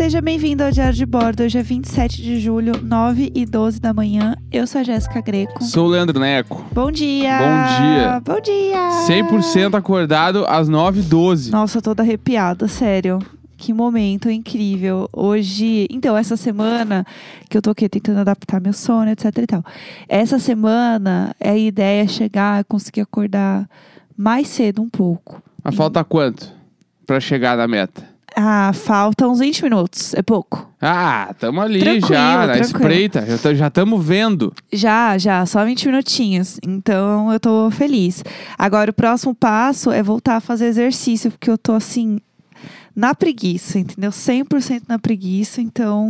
Seja bem-vindo ao Diário de Bordo. Hoje é 27 de julho, 9 e 12 da manhã. Eu sou a Jéssica Greco. Sou o Leandro Neco. Bom dia! Bom dia. Bom dia! 100% acordado às 9h12. Nossa, eu tô toda arrepiada, sério. Que momento incrível. Hoje, então, essa semana que eu tô aqui tentando adaptar meu sono, etc e tal. Essa semana, a ideia é chegar, conseguir acordar mais cedo um pouco. Mas falta quanto pra chegar na meta? Ah, falta uns 20 minutos, é pouco. Ah, tamo ali Tranquilo, já, na tranquilo. espreita. Já t- Já tamo vendo. Já, já, só 20 minutinhos. Então eu tô feliz. Agora o próximo passo é voltar a fazer exercício, porque eu tô assim, na preguiça, entendeu? 100% na preguiça. Então,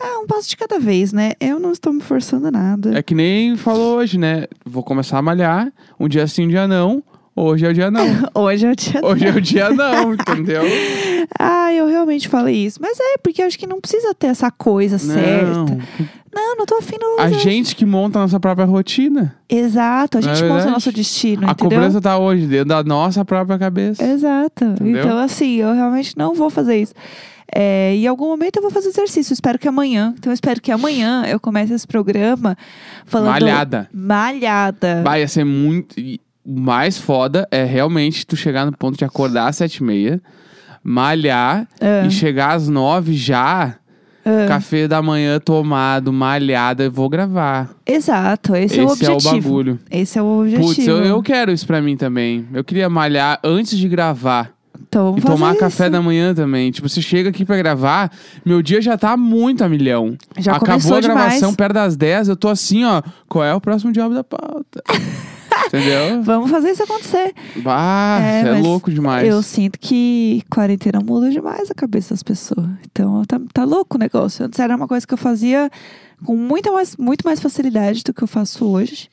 é um passo de cada vez, né? Eu não estou me forçando a nada. É que nem falou hoje, né? Vou começar a malhar. Um dia sim, um dia não. Hoje é o dia não. Hoje é o dia. Hoje é o dia não, entendeu? Ah, eu realmente falei isso. Mas é, porque eu acho que não precisa ter essa coisa certa. Não. Não, não tô afim não. A gente que monta a nossa própria rotina. Exato, a Não é gente monta o nosso destino, a entendeu? cobrança tá hoje, dentro da nossa própria cabeça. Exato. Entendeu? Então, assim, eu realmente não vou fazer isso. É, em algum momento eu vou fazer exercício. Espero que amanhã. Então, eu espero que amanhã eu comece esse programa falando. Malhada. Malhada. Vai ia ser muito. O mais foda é realmente tu chegar no ponto de acordar às sete e meia, malhar Ah. e chegar às nove já, café da manhã tomado, malhada, eu vou gravar. Exato. Esse, é o Esse é o objetivo. bagulho. Esse é o objetivo. Putz, eu, eu quero isso pra mim também. Eu queria malhar antes de gravar. Então, E tomar fazer café isso. da manhã também. Tipo, você chega aqui pra gravar, meu dia já tá muito a milhão. Já Acabou começou a gravação demais. perto das 10, eu tô assim, ó. Qual é o próximo diabo da pauta? Entendeu? Vamos fazer isso acontecer. Bah, É, é, louco demais. Eu sinto que quarentena muda demais a cabeça das pessoas. Então tá, tá louco o negócio. Antes era uma coisa que eu fazia com muita mais, muito mais facilidade do que eu faço hoje.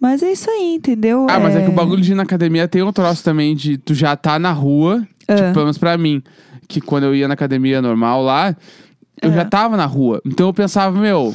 Mas é isso aí, entendeu? Ah, mas é que o bagulho de ir na academia tem um troço também de tu já tá na rua, Ah. tipo, pelo menos pra mim, que quando eu ia na academia normal lá, eu Ah. já tava na rua. Então eu pensava, meu,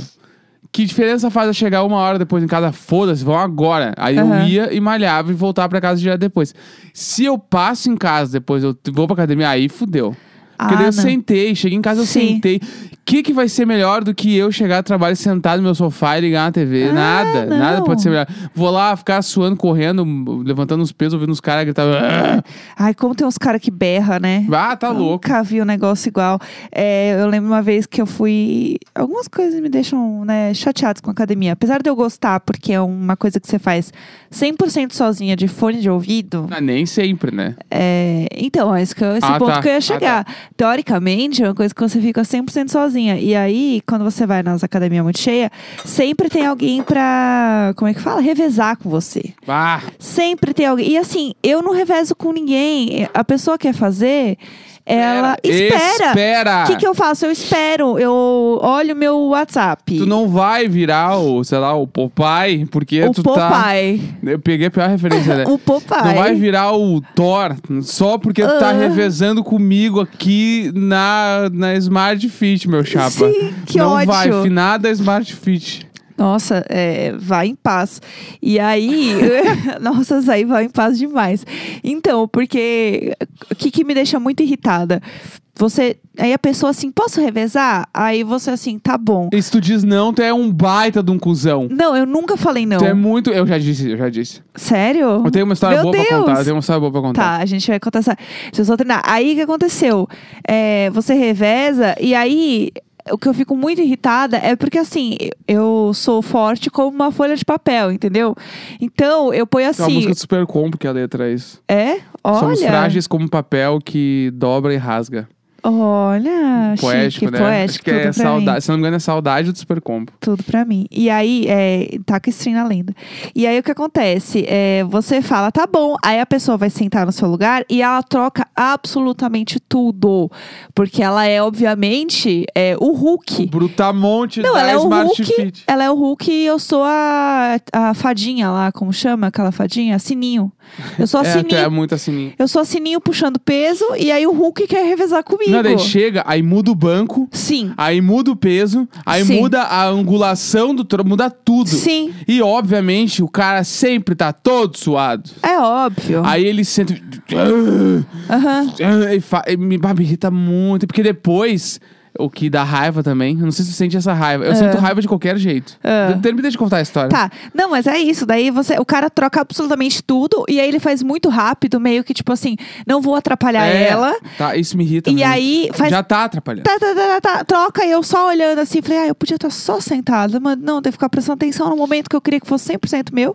que diferença faz eu chegar uma hora depois em casa? Foda-se, vão agora. Aí Aham. eu ia e malhava e voltava pra casa direto depois. Se eu passo em casa depois, eu vou pra academia, aí fudeu. Porque Ah, daí eu não. sentei, cheguei em casa, eu Sim. sentei. O que, que vai ser melhor do que eu chegar do trabalho sentado no meu sofá e ligar na TV? Ah, nada, não. nada pode ser melhor. Vou lá ficar suando, correndo, levantando os pesos, ouvindo os caras gritar. "Ah!" Ai, como tem uns caras que berra, né? Ah, tá louco. Nunca vi um negócio igual. É, eu lembro uma vez que eu fui. Algumas coisas me deixam né, chateadas com a academia. Apesar de eu gostar, porque é uma coisa que você faz 100% sozinha de fone de ouvido. Ah, nem sempre, né? É, então, é esse, eu- esse Ah, ponto tá. que eu ia Ah, chegar. Teoricamente, é uma coisa que você fica 100% sozinha. E aí, quando você vai nas academias muito cheias, sempre tem alguém pra. Como é que fala? Revezar com você. Ah, Sempre tem alguém. E assim, eu não revezo com ninguém. A pessoa quer fazer, ela espera. Espera! O que, que eu faço? Eu espero. Eu olho meu WhatsApp. Tu não vai virar o, sei lá, o Popeye, porque o tu tá. Popeye. Eu peguei a pior referência, né? O Popeye. Não vai virar o Thor só porque tu tá Ah. revezando comigo aqui na, na Smart Fit, meu chapa. Sim, que Não ódio. vai, finada Smart Fit. Nossa, é, vai em paz. E aí, nossa, aí vai em paz demais. Então, porque o que, que me deixa muito irritada? Você, aí a pessoa assim, posso revezar? Aí você assim, tá bom. E se tu diz não, tu é um baita de um cuzão. Não, eu nunca falei não. Tu é muito. Eu já disse, eu já disse. Sério? Eu tenho uma história Meu boa pra Deus. contar. Eu tenho uma história boa pra contar. Tá, a gente vai contar essa. Deixa eu só terminar. Aí o que aconteceu? É, você reveza, e aí o que eu fico muito irritada é porque assim, eu sou forte como uma folha de papel, entendeu? Então eu ponho Tem uma assim. música do Super Combo que a letra é isso. É? Somos Olha. frágeis como papel que dobra e rasga. Olha, Poético, chique, né? poético, Acho que é saudade. mim. Se não me engano, é saudade do Super Combo. Tudo pra mim. E aí, é, taca stream na lenda. E aí, o que acontece? É, você fala, tá bom. Aí a pessoa vai sentar no seu lugar e ela troca absolutamente tudo. Porque ela é, obviamente, é, o Hulk. Brutamonte Não, da ela é o Smart Hulk. Fit. Ela é o Hulk e eu sou a, a fadinha lá, como chama aquela fadinha? Sininho. Eu sou a É, Sininho. é muito assim. Eu sou a Sininho puxando peso e aí o Hulk quer revezar comigo. Não, daí chega, aí muda o banco, Sim. aí muda o peso, aí Sim. muda a angulação do tronco, muda tudo. Sim. E, obviamente, o cara sempre tá todo suado. É óbvio. Aí ele sente. Aham. E fa- e me, me irrita muito. Porque depois, o que dá raiva também. eu Não sei se tu sente essa raiva. Eu sinto raiva de qualquer jeito. Termina de contar a história. Tá, não, mas é isso. Daí você, o cara troca absolutamente tudo e aí ele faz muito rápido, meio que tipo assim, não vou atrapalhar É, ela. Tá, isso me irrita E muito. aí faz- Já tá atrapalhando. Tá, tá, tá, tá, tá, troca e eu só olhando assim, falei, ah, eu podia estar só sentada, mas não, devo ficar prestando atenção no momento que eu queria que fosse 100% meu.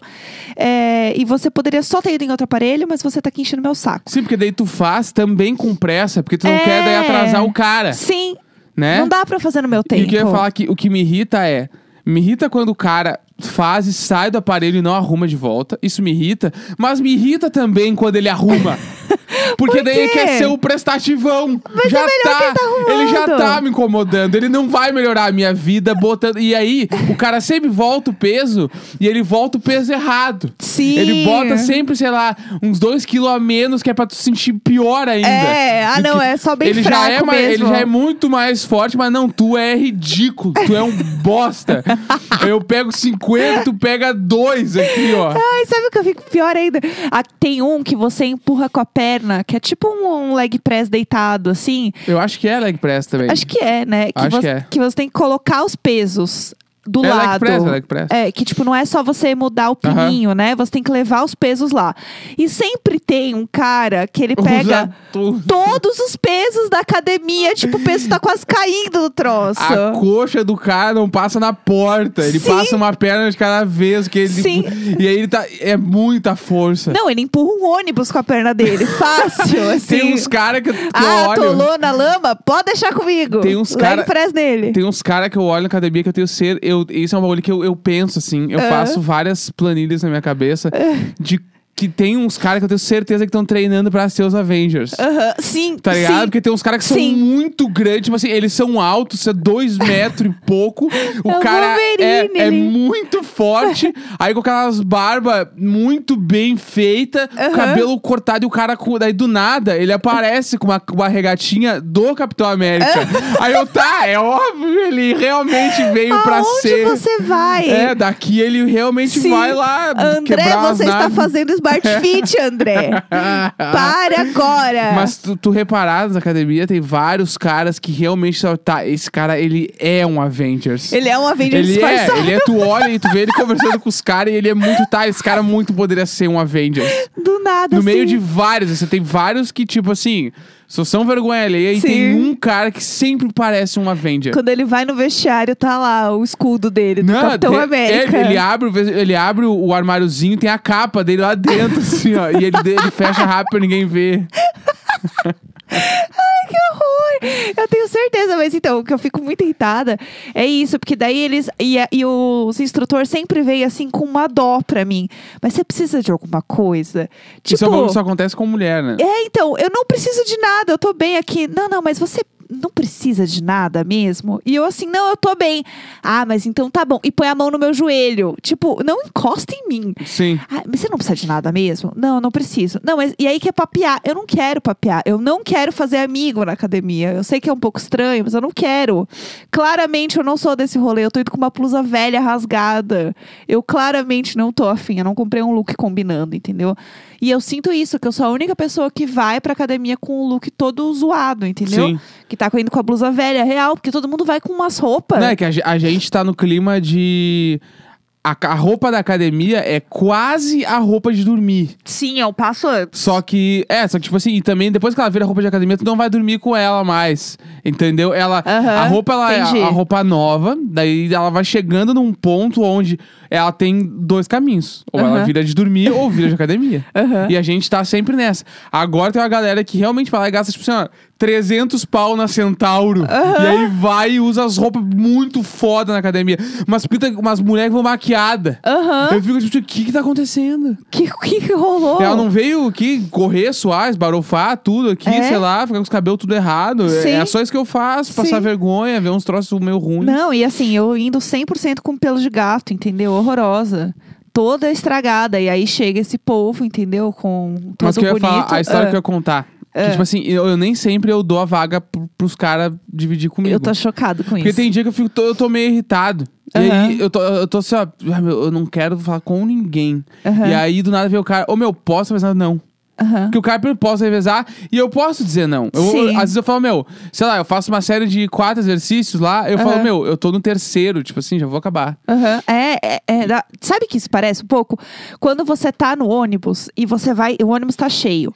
É, e você poderia só ter ido em outro aparelho, mas você tá aqui enchendo meu saco. Sim, porque daí tu faz também com pressa, porque tu não É. quer daí atrasar o cara, Sim, né? não dá pra fazer no meu E tempo. o que eu ia falar que o que me irrita é. Me irrita quando o cara faz e sai do aparelho e não arruma de volta. Isso me irrita. Mas me irrita também quando ele arruma. Porque Por daí ele quer ser o prestativão. Mas já é melhor tá, que ele tá arrumando. já tá me incomodando. Ele não vai melhorar a minha vida botando. E aí, o cara sempre volta o peso e ele volta o peso errado. Sim. Ele bota sempre, sei lá, uns dois quilos a menos, que é pra tu se sentir pior ainda. É, ah, não, é só bem ele fraco já é mais, Ele já é muito mais forte, mas não, tu é ridículo. Tu é um bosta. Eu pego 50, tu pega dois aqui, ó. Ai, sabe o que eu fico pior ainda? Ah, tem um que você empurra com a perna, que é tipo um, um leg press deitado, assim. Eu acho que é leg press também. Acho que é, né? Que, Acho você, que é. você tem que colocar os pesos do É lado. press, é press. É, que tipo, não é só você mudar o pininho, né? Você tem que levar os pesos lá. E sempre tem um cara que ele pega todos os pesos da academia. Tipo, o peso tá quase caindo do troço. A coxa do cara não passa na porta. Ele Sim. passa uma perna de cada vez que ele. Sim. E aí ele tá. É muita força. Não, ele empurra um ônibus com a perna dele. Fácil, assim. Tem uns caras que, que eu Ah, olho. atolou na lama? Pode deixar comigo. Tem uns cara- press nele. Tem uns caras que eu olho na academia que eu tenho ser. Eu, isso é um bagulho que eu, eu penso, assim. Eu Ah. faço várias planilhas na minha cabeça de que tem uns caras que eu tenho certeza que estão treinando pra ser os Avengers. Aham, Sim, Tá ligado? sim. Porque tem uns caras que são Sim. muito grandes, tipo assim, eles são altos, são dois metros e pouco. O É o cara é, Wolverine, é ele. muito forte. aí com aquelas barbas muito bem feitas, Aham. cabelo cortado e o cara, com, daí do nada, ele aparece com uma, com uma regatinha do Capitão América. aí eu, tá, é óbvio, ele realmente veio pra Aonde ser. você vai? É, daqui ele realmente Sim. vai lá André, quebrar as você está naves. fazendo Smart Fit, André. Pare agora. Mas tu, tu na academia, tem vários caras que realmente só tá. Esse cara, ele é um Avengers. Ele é um Avenger Ele é, disfarçado. ele é, tu olha e tu vê ele conversando com os caras e ele é muito, tá, esse cara muito poderia ser um Avengers. Do nada, No meio assim. de vários, você tem vários que, tipo assim, só são vergonha alheia e Sim. tem um cara que sempre parece um Avenger. Quando ele vai no vestiário, tá lá o escudo dele, do Capitão tem- América. é, ele abre, ele abre o, o armáriozinho, tem a capa dele lá dentro, assim, ó. E ele, ele fecha rápido pra ninguém ver. Eu tenho certeza, mas então, o que eu fico muito irritada é isso, porque daí eles. E, a- e os instrutores sempre veem assim com uma dó pra mim. Mas você precisa de alguma coisa? Tipo. Isso, é bagulho que só acontece com mulher, né? É, então, eu não preciso de nada, eu tô bem aqui. Não, não, mas você não precisa de nada mesmo? E eu assim, não, eu tô bem. Ah, mas então tá bom. E põe a mão no meu joelho. Tipo, não encosta em mim. Sim. Ah, mas você não precisa de nada mesmo? Não, não preciso. Não, mas e aí que é papear? Eu não quero papear. Eu não quero fazer amigo na academia. Eu sei que é um pouco estranho, mas eu não quero. Claramente eu não sou desse rolê. Eu tô indo com uma blusa velha rasgada. Eu claramente não tô afim. Eu não comprei um look combinando, entendeu? E eu sinto isso, que eu sou a única pessoa que vai pra academia com o look todo zoado, entendeu? Sim. Que tá indo com a blusa velha, real, porque todo mundo vai com umas roupas. Não, é que a, a gente tá no clima de. A, a roupa da academia é quase a roupa de dormir. Sim, eu passo antes. Só que, é, só que tipo assim, e também depois que ela vira roupa de academia, tu não vai dormir com ela mais. Entendeu? Ela, a roupa ela é entendi. a, a roupa nova, daí ela vai chegando num ponto onde ela tem dois caminhos. Ou ela Aham. vira de dormir ou vira de academia. Aham. E a gente tá sempre nessa. Agora tem uma galera que realmente vai lá e gasta, tipo assim, ó, 300 pau na Centauro. E aí vai e usa as roupas muito foda na academia. Umas, pinta, umas mulheres que vão maquiada. Aham. Eu fico tipo, o que que tá acontecendo? Que, que que rolou? Ela não veio aqui correr, suar, esbarofar tudo aqui, É. sei lá, ficar com os cabelos tudo errado. É- Sim. É só isso que eu faço, passar Sim. vergonha, ver uns troços meio ruins. Não, e assim, eu indo 100% com pelo de gato, entendeu? Horrorosa. Toda estragada. E aí chega esse povo, entendeu? Com todo Mas o que eu ia bonito. falar, a história Ah, que eu ia contar. Que, tipo assim, eu, eu nem sempre eu dou a vaga pro, pros caras dividir comigo. Eu tô chocado com Porque isso. tem dia que eu, fico, tô, eu tô meio irritado. E Aham. aí eu tô, eu tô assim, ó, eu não quero falar com ninguém. Aham. E aí do nada vem o cara, ô meu, posso revezar? Não. Aham. Porque o cara primeiro posso revezar e eu posso dizer não. Eu, Sim. às vezes eu falo, meu, sei lá, eu faço uma série de quatro exercícios lá, eu falo, Aham. meu, eu tô no terceiro, tipo assim, já vou acabar. Aham. É, é, é, sabe que isso parece um pouco? Quando você tá no ônibus e você vai, o ônibus tá cheio.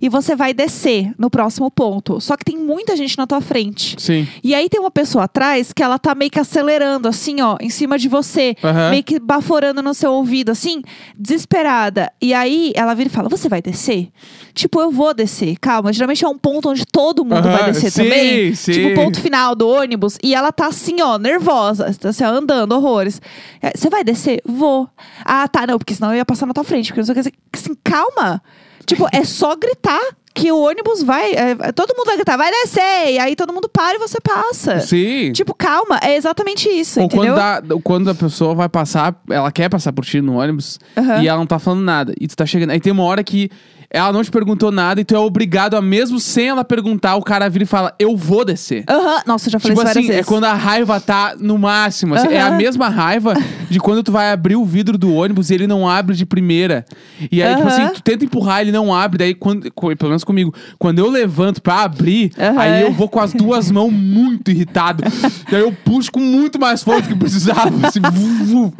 E você vai descer no próximo ponto. Só que tem muita gente na tua frente. Sim. E aí tem uma pessoa atrás que ela tá meio que acelerando, assim, ó, em cima de você. Meio que baforando no seu ouvido, assim, desesperada. E aí ela vira e fala: Você vai descer? Tipo, eu vou descer. Calma, geralmente é um ponto onde todo mundo Aham, vai descer sim, também. sim. Tipo, o ponto final do ônibus. E ela tá assim, ó, nervosa. Tá assim, ó, andando, horrores. É, Você vai descer? Vou. Ah, tá, não, porque senão eu ia passar na tua frente. Porque não sei o que. Assim, calma. Tipo, é só gritar. Que o ônibus vai. é, todo mundo vai gritar, vai descer! E aí todo mundo para e você passa. Sim. Tipo, calma, é exatamente isso, Ou entendeu? quando, dá- quando a pessoa vai passar, ela quer passar por ti no ônibus Aham. e ela não tá falando nada. E tu tá chegando. Aí tem uma hora que ela não te perguntou nada e tu é obrigado a, mesmo sem ela perguntar, o cara vira e fala, eu vou descer. Aham, Nossa, eu já falei Tipo isso várias assim, é vezes. quando a raiva tá no máximo. assim. É a Aham. mesma raiva de quando tu vai abrir o vidro do ônibus e ele não abre de primeira. E aí, tipo Aham. assim, tu tenta empurrar, ele não abre. Daí, quando, co- pelo menos comigo, quando eu levanto pra abrir, Aham. aí eu vou com as duas mãos muito irritado. e aí eu puxo com muito mais força do que precisava. Assim, vu, vu.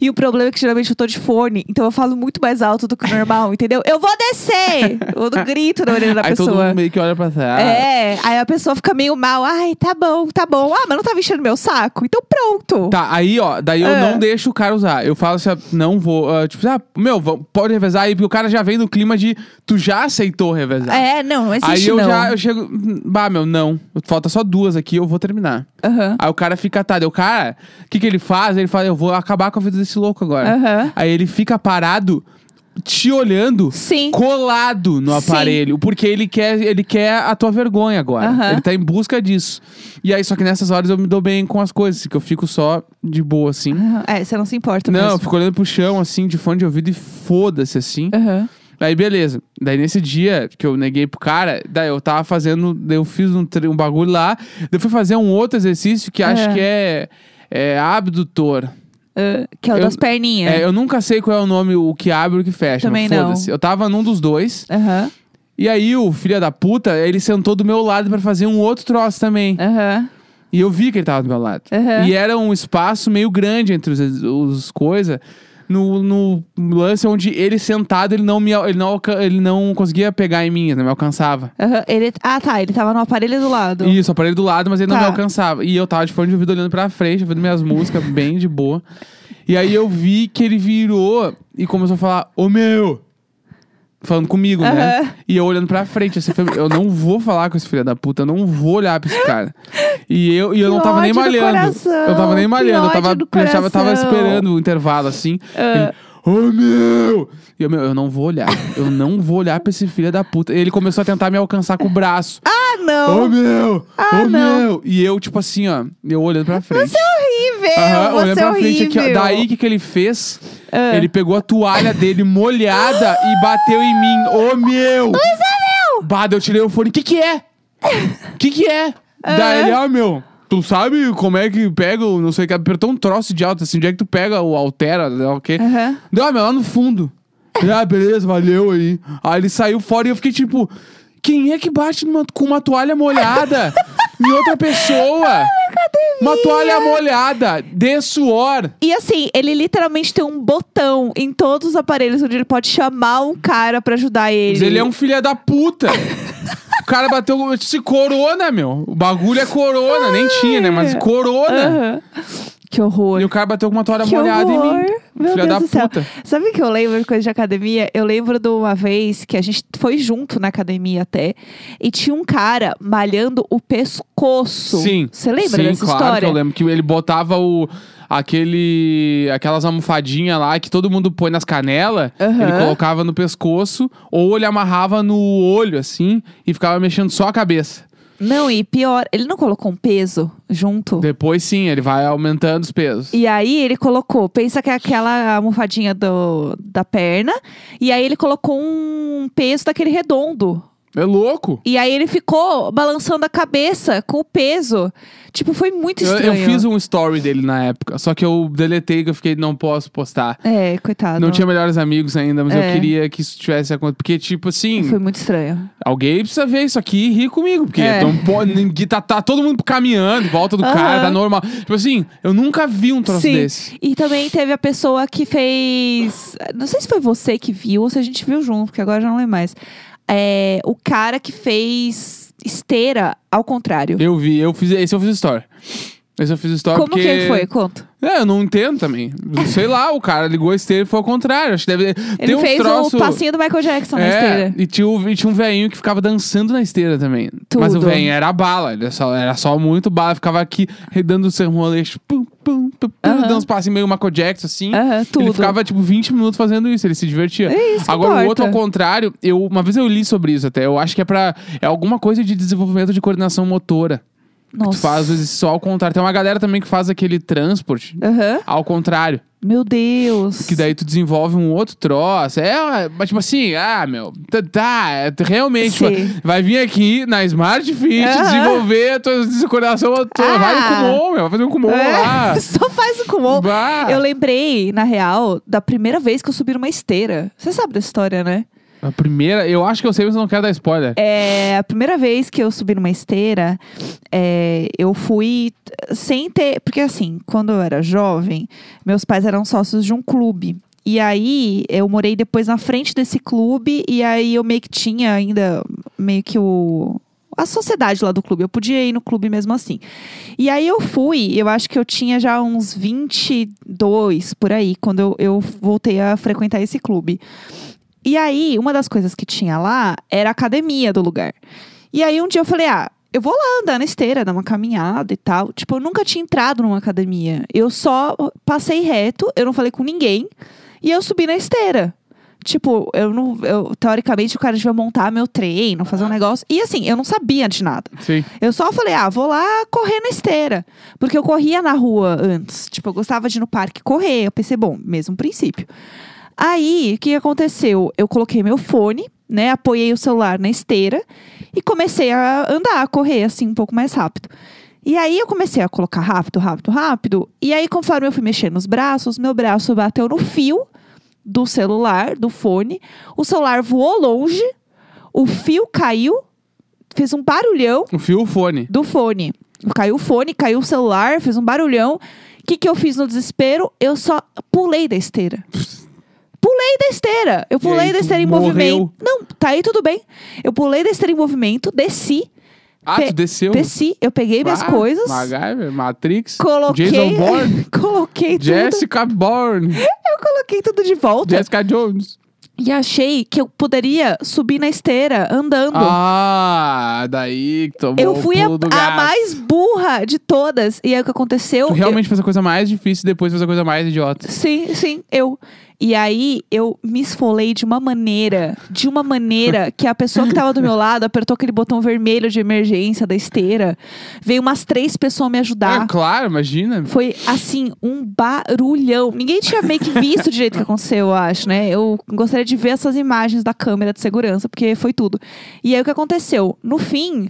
E o problema é que geralmente eu tô de fone, então eu falo muito mais alto do que o normal, entendeu? Eu vou descer! Eu dou grito na orelha da aí todo pessoa. mundo meio que olha pra trás. É, aí a pessoa fica meio mal. Ai, tá bom, tá bom. Ah, mas não tava enchendo meu saco? Então pronto. Tá, aí, ó, daí eu Ah. não deixo o cara usar. Eu falo assim, ó, não vou. ah, tipo, ah, meu, pode revezar aí, porque o cara já vem no clima de tu já aceitou revezar. É, não, existe Aí eu não. já eu chego, "Hum, bah, meu, não. Falta só duas aqui, eu vou terminar. Aham. Aí o cara fica atado. Eu, cara, o que, que ele faz? Ele fala, eu vou acabar com a vida desse louco agora. Aham. Aí ele fica parado, te olhando, Sim. colado no Sim. aparelho, porque ele quer, ele quer a tua vergonha agora. Aham. Ele tá em busca disso. E aí, só que nessas horas eu me dou bem com as coisas, que eu fico só de boa, assim. Aham. É, você não se importa Não, eu mesmo. fico olhando pro chão, assim, de fone de ouvido e foda-se, assim. Aham. Aí, beleza. Daí, nesse dia que eu neguei pro cara, daí eu tava fazendo. Daí eu fiz um, um bagulho lá. Daí eu fui fazer um outro exercício que acho É. que é, é abdutor. Ah, que é o Eu- das perninhas. É, eu nunca sei qual é o nome, o que abre e o que fecha. Também não. Eu tava num dos dois. Aham. E aí, o filho da puta, ele sentou do meu lado pra fazer um outro troço também. Aham. E eu vi que ele tava do meu lado. Aham. E era um espaço meio grande entre os, os coisas. No, no lance onde ele sentado, ele não, me, ele, não, ele não conseguia pegar em mim, não me alcançava. Aham. Ele... Ah, tá. Ele tava no aparelho do lado. Isso, aparelho do lado, mas ele não Tá. me alcançava. E eu tava de fone de ouvido olhando pra frente, ouvindo minhas músicas bem de boa. E aí eu vi que ele virou e começou a falar, ô meu! Falando comigo, né? Aham. E eu olhando pra frente, assim, eu não vou falar com esse filho da puta, eu não vou olhar pra esse cara. E eu, e eu Que não tava nem malhando. coração, eu tava nem malhando, eu tava, eu tava, esperando o intervalo, assim. Ele, Ô meu! E eu, meu, eu não vou olhar. Eu não vou olhar pra esse filho da puta. Ele começou a tentar me alcançar com o braço. Ah, não. Ô meu! Ah, Ô não. meu! E eu, tipo assim, ó, eu olhando pra frente. Você é horrível. Aham, você é pra horrível. frente aqui, ó. Daí o que, que ele fez? Ah. Ele pegou a toalha dele molhada e bateu em mim. Ô meu! Luísa, meu! Bah, daí eu tirei o fone. O que que é? O que que é? Daí ele, ah, meu, tu sabe como é que pega o não sei o que? Apertou um troço de alto, assim, onde é que tu pega o altera, né, o quê? Aham. Deu, ah, meu, lá no fundo. Ele, ah, beleza, valeu aí. Aí ele saiu fora e eu fiquei tipo, quem é que bate numa- com uma toalha molhada em outra pessoa? Uma toalha molhada, de suor. E assim, ele literalmente tem um botão em todos os aparelhos onde ele pode chamar um cara pra ajudar ele. Mas ele é um filho da puta. O cara bateu. Eu disse corona, meu. O bagulho é corona. Nem tinha, né? Mas corona. Aham. Que horror. E o cara bateu com uma toalha Que molhada em horror. mim. Meu Filha Deus da do céu. puta. Sabe o que eu lembro de coisa de academia? Eu lembro de uma vez que a gente foi junto na academia até e tinha um cara malhando o pescoço. Sim. Você lembra Sim, dessa claro história? que eu lembro que ele botava o. Aquele. Aquelas almofadinhas lá que todo mundo põe nas canelas. Aham. Ele colocava no pescoço, ou ele amarrava no olho, assim, e ficava mexendo só a cabeça. Não, e pior, ele não colocou um peso junto. Depois sim, ele vai aumentando os pesos. E aí ele colocou, pensa que é aquela almofadinha do, da perna, e aí ele colocou um peso daquele redondo. É louco. E aí ele ficou balançando a cabeça com o peso. Tipo, foi muito Eu, estranho. eu fiz um story dele na época, só que eu deletei que eu fiquei, não posso postar. É, coitado. Não tinha melhores amigos ainda, mas É. eu queria que isso tivesse acontecido. Porque, tipo assim, Foi muito estranho. alguém precisa ver isso aqui e rir comigo. Porque É. não pode, tá, tá todo mundo caminhando em volta do cara, Aham. tá normal. Tipo assim, eu nunca vi um troço Sim. desse. E também teve a pessoa que fez. Não sei se foi você que viu ou se a gente viu junto, porque agora eu já não lembro mais. É, o cara que fez esteira ao contrário. Eu vi, eu fiz, esse eu fiz story. Esse eu fiz story Como porque... que foi? Conta. É, eu não entendo também. Sei lá, o cara ligou a esteira e foi ao contrário. Acho que deve Ele fez troço... o passinho do Michael Jackson na É, esteira. e tinha, e tinha um velhinho que ficava dançando na esteira também. Mas o Tudo. velhinho era bala, ele só, era só muito bala. Ficava aqui redando o seu roleixo, pum, pum, pum, pum, dando uns passinhos meio Michael Jackson, assim. Tudo. Ele ficava, tipo, 20 minutos fazendo isso, ele se divertia. É isso Agora, o importa. outro, ao contrário, eu, uma vez eu li sobre isso até. Eu acho que é pra. É alguma coisa de desenvolvimento de coordenação motora. Nossa. Tu faz, vezes, só ao contrário. Tem uma galera também que faz aquele transporte Aham. ao contrário. Meu Deus. Que daí tu desenvolve um outro troço. É, mas tipo assim, ah, meu, tá, tá é, realmente Sim. tipo, vai vir aqui na Smart Fit desenvolver a tua motora. Ah. Vai no Kumon, meu, vai fazer um Kumon lá. É, só faz o Kumon. Bah. Eu lembrei, na real, da primeira vez que eu subi numa esteira. Você sabe dessa história, né? A primeira, eu acho que eu sei, mas não quero dar spoiler. É, a primeira vez que eu subi numa esteira, é, eu fui sem ter. Porque assim, quando eu era jovem, meus pais eram sócios de um clube. E aí, eu morei depois na frente desse clube, e aí eu meio que tinha ainda meio que o. A sociedade lá do clube, eu podia ir no clube mesmo assim. E aí eu fui, eu acho que eu tinha já uns 22 por aí, quando eu, eu voltei a frequentar esse clube. E aí, uma das coisas que tinha lá era a academia do lugar. E aí, um dia eu falei, ah, eu vou lá andar na esteira, dar uma caminhada e tal. Tipo, eu nunca tinha entrado numa academia. Eu só passei reto, eu não falei com ninguém. E eu subi na esteira. Tipo, eu não. Eu, teoricamente, o cara devia montar meu treino, fazer um negócio. E assim, eu não sabia de nada. Sim. Eu só falei, ah, vou lá correr na esteira. Porque eu corria na rua antes. Tipo, eu gostava de ir no parque correr. Eu pensei, bom, mesmo princípio. Aí, o que aconteceu? Eu coloquei meu fone, né? Apoiei o celular na esteira e comecei a andar, a correr assim um pouco mais rápido. E aí eu comecei a colocar rápido, rápido, rápido. E aí, conforme eu fui mexendo nos braços, meu braço bateu no fio do celular, do fone. O celular voou longe, o fio caiu, fez um barulhão O fio, o fone. do fone. Caiu o fone, caiu o celular, fez um barulhão. O que, que eu fiz no desespero? Eu só pulei da esteira. Pulei da esteira. Eu pulei aí da esteira em morreu? movimento. Não, tá aí tudo bem. Eu pulei da esteira em movimento, desci. Ah, tu desceu. Desci, eu peguei minhas Ah, coisas, MacGyver, Matrix. coloquei. Jason Bourne. coloquei tudo. Jessica Bourne. Eu coloquei tudo de volta. Jessica Jones. E achei que eu poderia subir na esteira andando. Ah, daí que tomou eu fui o a, a mais burra de todas. E aí o que aconteceu? Tu Eu- realmente fez a coisa mais difícil e depois fez a coisa mais idiota. Sim, sim, eu. E aí eu me esfolei de uma maneira, de uma maneira que a pessoa que tava do meu lado apertou aquele botão vermelho de emergência da esteira. Veio umas três pessoas me ajudar. É claro, imagina. Foi assim, um barulhão. Ninguém tinha meio que visto do jeito que aconteceu, eu acho, né? Eu gostaria de ver essas imagens da câmera de segurança, porque foi tudo. E aí o que aconteceu? No fim,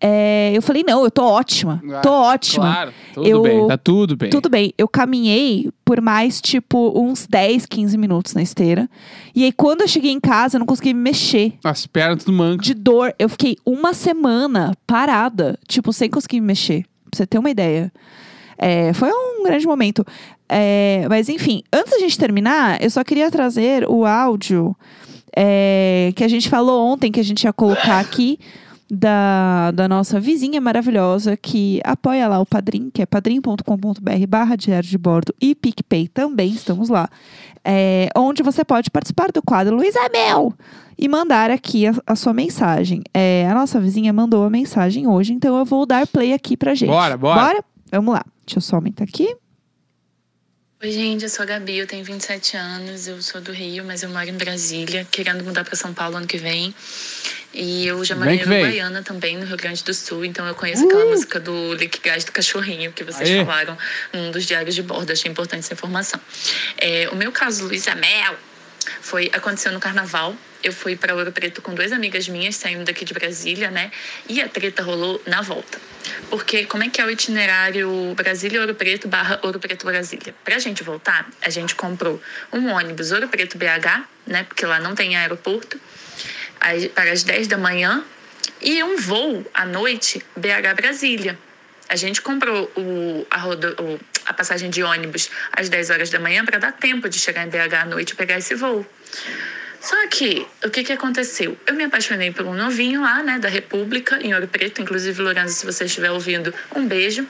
é, eu falei, não, eu tô ótima. Ah, tô ótima. Claro, tudo Eu- bem, tá tudo bem. Tudo bem, eu caminhei por mais, tipo, uns 10, 15 minutos na esteira. E aí, quando eu cheguei em casa, eu não consegui me mexer. As pernas tudo manca. De dor, eu fiquei uma semana parada, tipo, sem conseguir me mexer. Pra você ter uma ideia. É, foi um grande momento. É, mas, enfim, antes da gente terminar, eu só queria trazer o áudio é, que a gente falou ontem, que a gente ia colocar aqui. Da, da nossa vizinha maravilhosa que apoia lá o Padrim, que é padrim.com.br barra diário de bordo e PicPay também, estamos lá. É, onde você pode participar do quadro Luísa Mel e mandar aqui a, a sua mensagem. É, a nossa vizinha mandou a mensagem hoje, então eu vou dar play aqui pra gente. Bora, bora. Bora? Vamos lá. Deixa eu só aumentar aqui. Oi, gente, eu sou a Gabi, eu tenho 27 anos, eu sou do Rio, mas eu moro em Brasília, querendo mudar para São Paulo ano que vem. E eu já morei em. Uruguaiana também, no Rio Grande do Sul, então eu conheço aquela música do Lick Gás do Cachorrinho, que vocês Aê. falaram num dos diários de bordo, achei importante essa informação. É, o meu caso, Luísa Mel, Foi aconteceu no carnaval. Eu fui para Ouro Preto com duas amigas minhas, saindo daqui de Brasília, né? E a treta rolou na volta. Porque como é que é o itinerário Brasília Ouro Preto barra Ouro Preto Brasília? Pra gente voltar, a gente comprou um ônibus Ouro Preto BH, né? Porque lá não tem aeroporto, para as 10 da manhã, e um voo à noite BH Brasília. A gente comprou o, a, rodo, a passagem de ônibus às 10 horas da manhã para dar tempo de chegar em BH à noite e pegar esse voo. Só que, o que, que aconteceu? Eu me apaixonei por um novinho lá, né, da República, em Ouro Preto. Inclusive, Lourenço, se você estiver ouvindo, um beijo,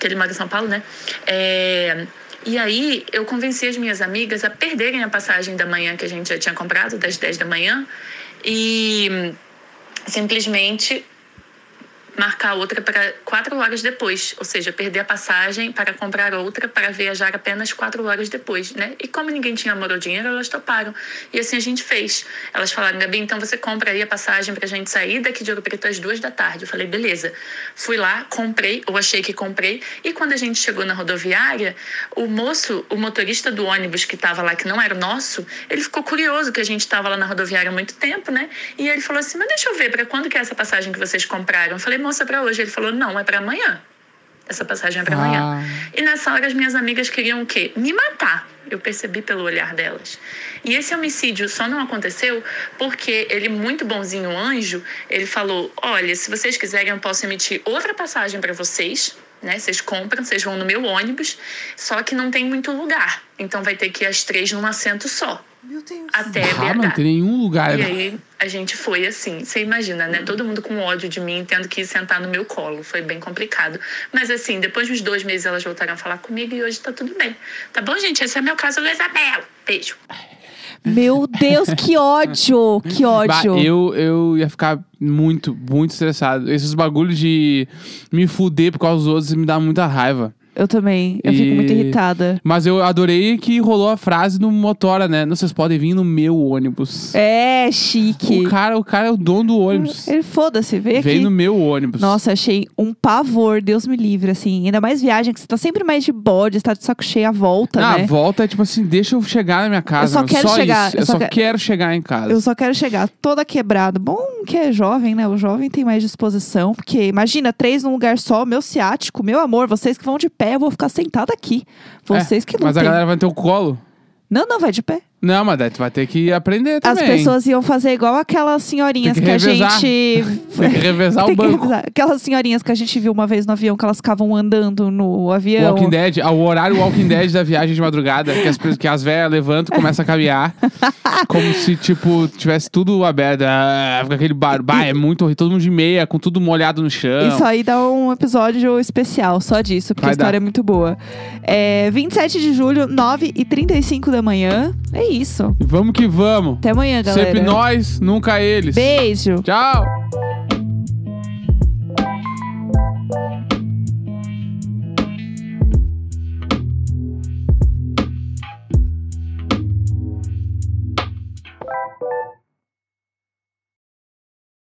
que ele mora em São Paulo, né? É... E aí, eu convenci as minhas amigas a perderem a passagem da manhã que a gente já tinha comprado, das 10 da manhã, e simplesmente marcar outra para quatro horas depois, ou seja, perder a passagem para comprar outra para viajar apenas quatro horas depois, né? E como ninguém tinha amor ou dinheiro, elas toparam. E assim a gente fez. Elas falaram, Gabi, então você compra aí a passagem para a gente sair daqui de Ouro Preto às duas da tarde. Eu falei, beleza. Fui lá, comprei, ou achei que comprei, e quando a gente chegou na rodoviária, o moço, o motorista do ônibus que estava lá, que não era o nosso, ele ficou curioso que a gente estava lá na rodoviária há muito tempo, né? E ele falou assim, mas deixa eu ver, para quando que é essa passagem que vocês compraram? Eu falei, moça, para hoje. Ele falou: não, é para amanhã. Essa passagem é para amanhã. Ah. E nessa hora as minhas amigas queriam o quê? Me matar. Eu percebi pelo olhar delas. E esse homicídio só não aconteceu porque ele, muito bonzinho anjo, ele falou: olha, se vocês quiserem, eu posso emitir outra passagem para vocês. Né? Vocês compram, vocês vão no meu ônibus, só que não tem muito lugar. Então vai ter que ir as três num assento só. Meu Deus. Até Ah, não tem nenhum lugar. E aí a gente foi assim, você imagina, né? Todo mundo com ódio de mim, tendo que sentar no meu colo. Foi bem complicado. Mas assim, depois de uns dois meses elas voltaram a falar comigo e hoje tá tudo bem. Tá bom, gente? Esse é meu caso, Isabel. Beijo. Meu Deus, que ódio! Que Bah, ódio. eu, eu ia ficar muito, muito estressado. Esses bagulhos de me fuder por causa dos outros me dá muita raiva. Eu também. Eu fico E- muito irritada. Mas eu adorei que rolou a frase no Motora, né? Não, vocês podem vir no meu ônibus. É, chique. O cara, o cara é o dono do ônibus. Ele foda-se, veio aqui. Vem no meu ônibus. Nossa, achei um pavor, Deus me livre, assim. Ainda mais viagem, que você tá sempre mais de bode, você tá de saco cheio à volta, Ah, né? a volta é tipo assim, deixa eu chegar na minha casa. só meu. quero chegar, Isso. eu Eu, só só que- quero chegar em casa. Eu só quero chegar toda quebrada. Bom que é jovem, né? O jovem tem mais disposição. Porque imagina, três num lugar só, meu ciático, meu amor, vocês que vão de pé, eu vou ficar sentada aqui. Vocês É, que não Mas a tem. galera vai ter o colo. Não, não, vai de pé. Não, mas daí tu vai ter que aprender As também. pessoas iam fazer igual aquelas senhorinhas que, que a gente. Tem que revezar Tem o banco. revezar. Aquelas senhorinhas que a gente viu uma vez no avião, que elas ficavam andando no avião. Walking Dead, ah, o horário Walking Dead da viagem de madrugada, que as, que as velhas levantam e começam a caminhar. como se, tipo, tivesse tudo aberto. Ah, fica aquele barulho. Bah, é muito horrível. Todo mundo de meia, com tudo molhado no chão. Isso aí dá um episódio especial só disso, porque Vai a história dar. é muito boa. É 27 de julho, 9h35 da manhã. É isso. E vamos que vamos. Até amanhã, galera. Sempre nós, nunca eles. Beijo. Tchau.